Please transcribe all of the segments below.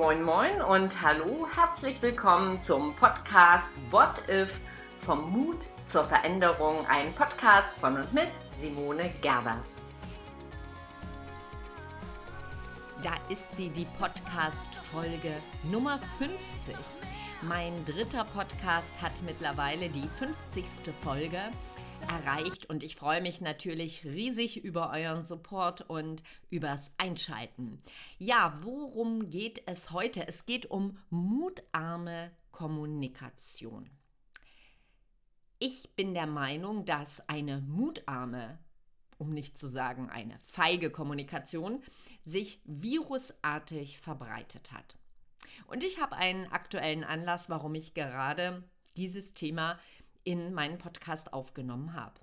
Moin Moin und hallo, herzlich willkommen zum Podcast What If vom Mut zur Veränderung, ein Podcast von und mit Simone Gerbers. Da ist sie, die Podcast-Folge Nummer 50. Mein dritter Podcast hat mittlerweile die 50. Folge erreicht und ich freue mich natürlich riesig über euren Support und übers Einschalten. Ja, worum geht es heute? Es geht um mutarme Kommunikation. Ich bin der Meinung, dass eine mutarme, um nicht zu sagen eine feige Kommunikation, sich virusartig verbreitet hat. Und ich habe einen aktuellen Anlass, warum ich gerade dieses Thema in meinen Podcast aufgenommen habe.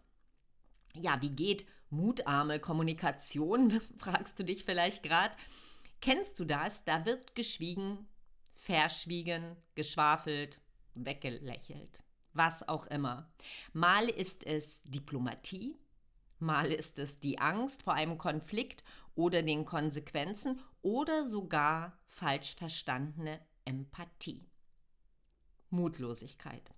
Ja, wie geht mutarme Kommunikation? fragst du dich vielleicht gerade. Kennst du das? Da wird geschwiegen, verschwiegen, geschwafelt, weggelächelt, was auch immer. Mal ist es Diplomatie, mal ist es die Angst vor einem Konflikt oder den Konsequenzen oder sogar falsch verstandene Empathie. Mutlosigkeit.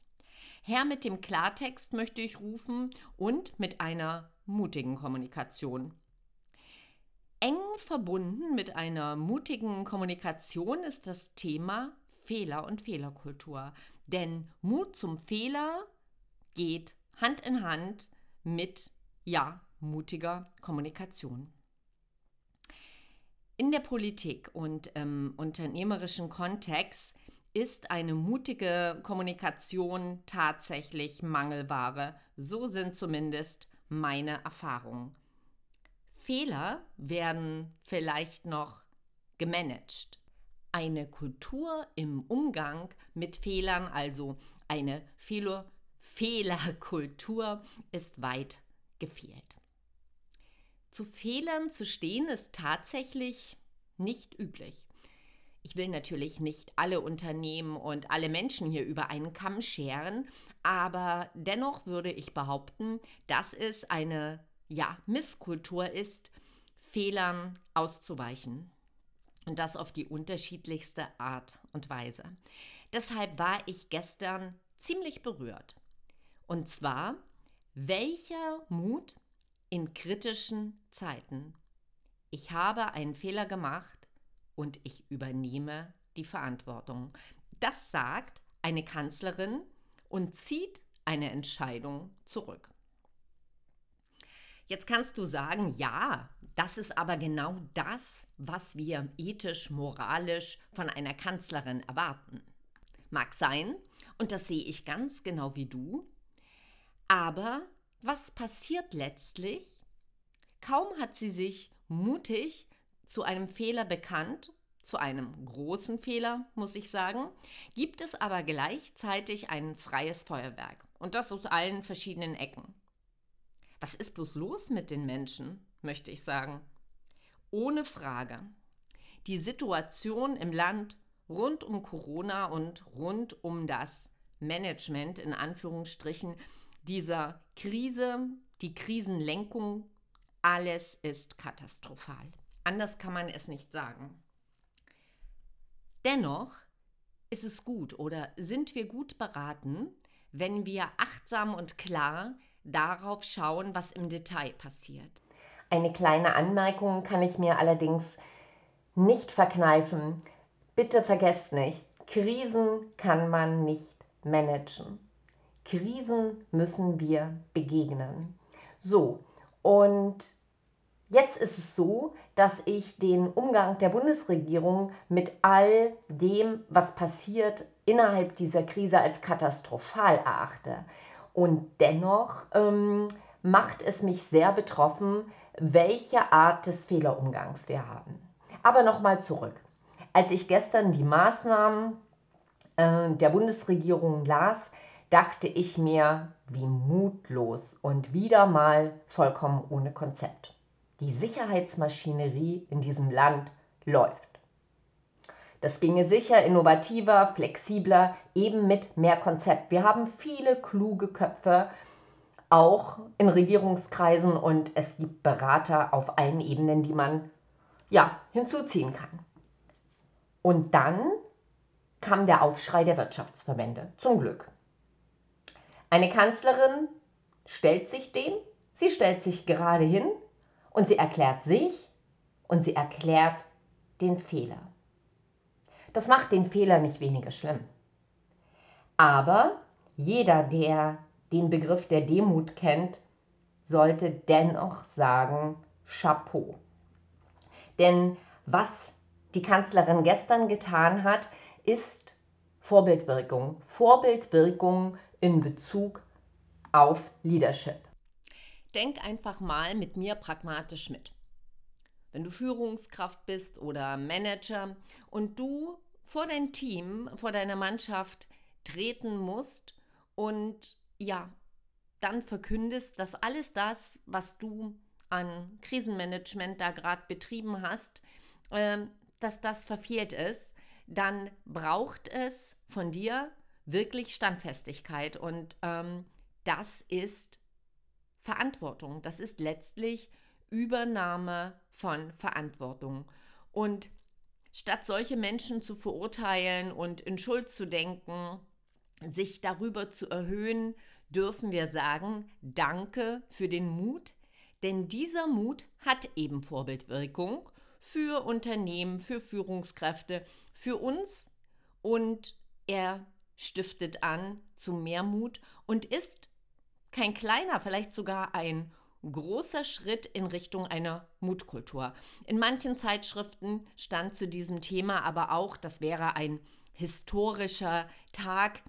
Her mit dem Klartext möchte ich rufen und mit einer mutigen Kommunikation. Eng verbunden mit einer mutigen Kommunikation ist das Thema Fehler und Fehlerkultur. Denn Mut zum Fehler geht Hand in Hand mit, ja, mutiger Kommunikation. In der Politik und im unternehmerischen Kontext ist eine mutige Kommunikation tatsächlich Mangelware. So sind zumindest meine Erfahrungen. Fehler werden vielleicht noch gemanagt. Eine Kultur im Umgang mit Fehlern, also eine Fehler Fehlerkultur, ist weit gefehlt. Zu Fehlern zu stehen ist tatsächlich nicht üblich. Ich will natürlich nicht alle Unternehmen und alle Menschen hier über einen Kamm scheren, aber dennoch würde ich behaupten, dass es eine ja, Misskultur ist, Fehlern auszuweichen. Und das auf die unterschiedlichste Art und Weise. Deshalb war ich gestern ziemlich berührt. Und zwar, welcher Mut in kritischen Zeiten. Ich habe einen Fehler gemacht und ich übernehme die Verantwortung. Das sagt eine Kanzlerin und zieht eine Entscheidung zurück. Jetzt kannst du sagen, ja, das ist aber genau das, was wir ethisch, moralisch von einer Kanzlerin erwarten. Mag sein, und das sehe ich ganz genau wie du, aber was passiert letztlich? Kaum hat sie sich mutig zu einem Fehler bekannt, zu einem großen Fehler, muss ich sagen, gibt es aber gleichzeitig ein freies Feuerwerk und das aus allen verschiedenen Ecken. Was ist bloß los mit den Menschen, möchte ich sagen? Ohne Frage. Die Situation im Land rund um Corona und rund um das Management in Anführungsstrichen dieser Krise, die Krisenlenkung, alles ist katastrophal. Anders kann man es nicht sagen. Dennoch ist es gut oder sind wir gut beraten, wenn wir achtsam und klar darauf schauen, was im Detail passiert. Eine kleine Anmerkung kann ich mir allerdings nicht verkneifen. Bitte vergesst nicht, Krisen kann man nicht managen. Krisen müssen wir begegnen. So, und Jetzt ist es so, dass ich den Umgang der Bundesregierung mit all dem, was passiert, innerhalb dieser Krise als katastrophal erachte. Und dennoch ähm, macht es mich sehr betroffen, welche Art des Fehlerumgangs wir haben. Aber nochmal zurück. Als ich gestern die Maßnahmen äh, der Bundesregierung las, dachte ich mir, wie mutlos und wieder mal vollkommen ohne Konzept die Sicherheitsmaschinerie in diesem Land läuft. Das ginge sicher innovativer, flexibler, eben mit mehr Konzept. Wir haben viele kluge Köpfe, auch in Regierungskreisen und es gibt Berater auf allen Ebenen, die man ja, hinzuziehen kann. Und dann kam der Aufschrei der Wirtschaftsverbände, zum Glück. Eine Kanzlerin stellt sich dem, sie stellt sich gerade hin und sie erklärt sich und sie erklärt den Fehler. Das macht den Fehler nicht weniger schlimm. Aber jeder, der den Begriff der Demut kennt, sollte dennoch sagen Chapeau. Denn was die Kanzlerin gestern getan hat, ist Vorbildwirkung. Vorbildwirkung in Bezug auf Leadership. Denk einfach mal mit mir pragmatisch mit. Wenn du Führungskraft bist oder Manager und du vor dein Team, vor deiner Mannschaft treten musst und ja, dann verkündest, dass alles das, was du an Krisenmanagement da gerade betrieben hast, äh, dass das verfehlt ist, dann braucht es von dir wirklich Standfestigkeit. Und ähm, das ist Verantwortung. Das ist letztlich Übernahme von Verantwortung. Und statt solche Menschen zu verurteilen und in Schuld zu denken, sich darüber zu erhöhen, dürfen wir sagen, danke für den Mut, denn dieser Mut hat eben Vorbildwirkung für Unternehmen, für Führungskräfte, für uns und er stiftet an zu mehr Mut und ist kein kleiner, vielleicht sogar ein großer Schritt in Richtung einer Mutkultur. In manchen Zeitschriften stand zu diesem Thema aber auch, das wäre ein historischer Tag.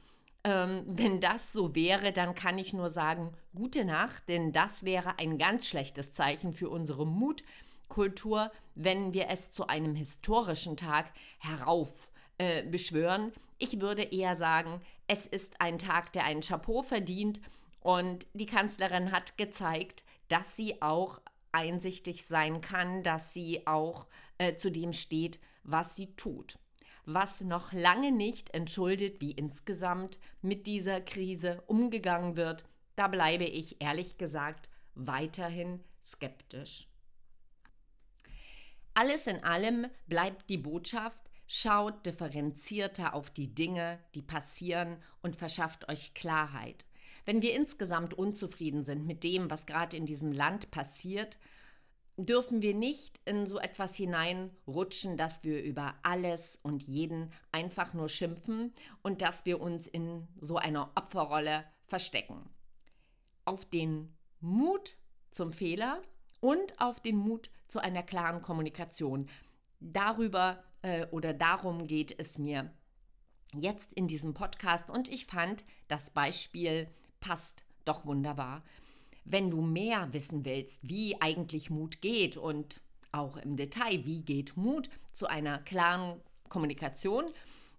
Ähm, wenn das so wäre, dann kann ich nur sagen, gute Nacht, denn das wäre ein ganz schlechtes Zeichen für unsere Mutkultur, wenn wir es zu einem historischen Tag herauf äh. Ich würde eher sagen, es ist ein Tag, der einen Chapeau verdient und die Kanzlerin hat gezeigt, dass sie auch einsichtig sein kann, dass sie auch äh, zu dem steht, was sie tut. Was noch lange nicht entschuldet, wie insgesamt mit dieser Krise umgegangen wird, da bleibe ich ehrlich gesagt weiterhin skeptisch. Alles in allem bleibt die Botschaft, Schaut differenzierter auf die Dinge, die passieren und verschafft euch Klarheit. Wenn wir insgesamt unzufrieden sind mit dem, was gerade in diesem Land passiert, dürfen wir nicht in so etwas hineinrutschen, dass wir über alles und jeden einfach nur schimpfen und dass wir uns in so einer Opferrolle verstecken. Auf den Mut zum Fehler und auf den Mut zu einer klaren Kommunikation. Darüber äh, oder darum geht es mir jetzt in diesem Podcast und ich fand, das Beispiel passt doch wunderbar. Wenn du mehr wissen willst, wie eigentlich Mut geht und auch im Detail, wie geht Mut zu einer klaren Kommunikation,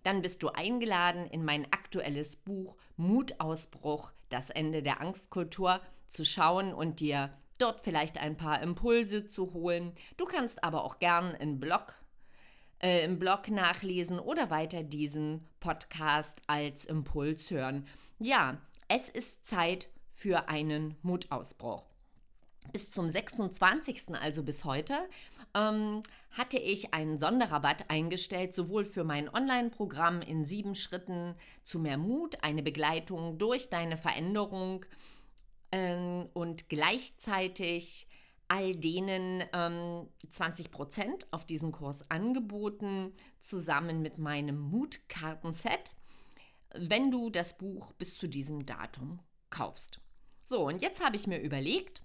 dann bist du eingeladen, in mein aktuelles Buch Mutausbruch, das Ende der Angstkultur zu schauen und dir dort vielleicht ein paar Impulse zu holen. Du kannst aber auch gern einen Blog äh, im Blog nachlesen oder weiter diesen Podcast als Impuls hören. Ja, es ist Zeit für einen Mutausbruch. Bis zum 26., also bis heute, ähm, hatte ich einen Sonderrabatt eingestellt, sowohl für mein Online-Programm in sieben Schritten zu mehr Mut, eine Begleitung durch deine Veränderung ähm, und gleichzeitig all denen ähm, 20 Prozent auf diesen Kurs angeboten, zusammen mit meinem Mutkartenset, wenn du das Buch bis zu diesem Datum kaufst. So, und jetzt habe ich mir überlegt,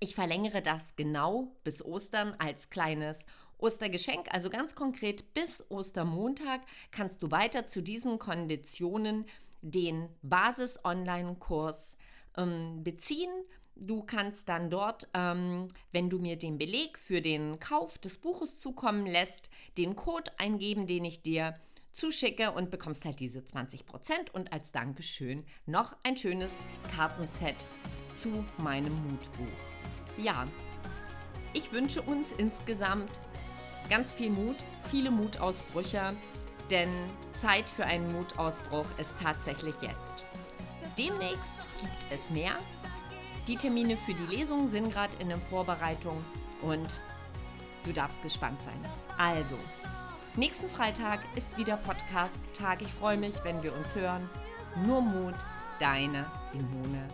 ich verlängere das genau bis Ostern als kleines Ostergeschenk. Also ganz konkret bis Ostermontag kannst du weiter zu diesen Konditionen den Basis-Online-Kurs ähm, beziehen Du kannst dann dort, ähm, wenn du mir den Beleg für den Kauf des Buches zukommen lässt, den Code eingeben, den ich dir zuschicke und bekommst halt diese 20% und als Dankeschön noch ein schönes Kartenset zu meinem Mutbuch. Ja, ich wünsche uns insgesamt ganz viel Mut, viele Mutausbrüche, denn Zeit für einen Mutausbruch ist tatsächlich jetzt. Demnächst gibt es mehr die Termine für die Lesung sind gerade in der Vorbereitung und du darfst gespannt sein. Also, Nächsten Freitag ist wieder Podcast-Tag. Ich freue mich, wenn wir uns hören. Nur Mut, deine Simone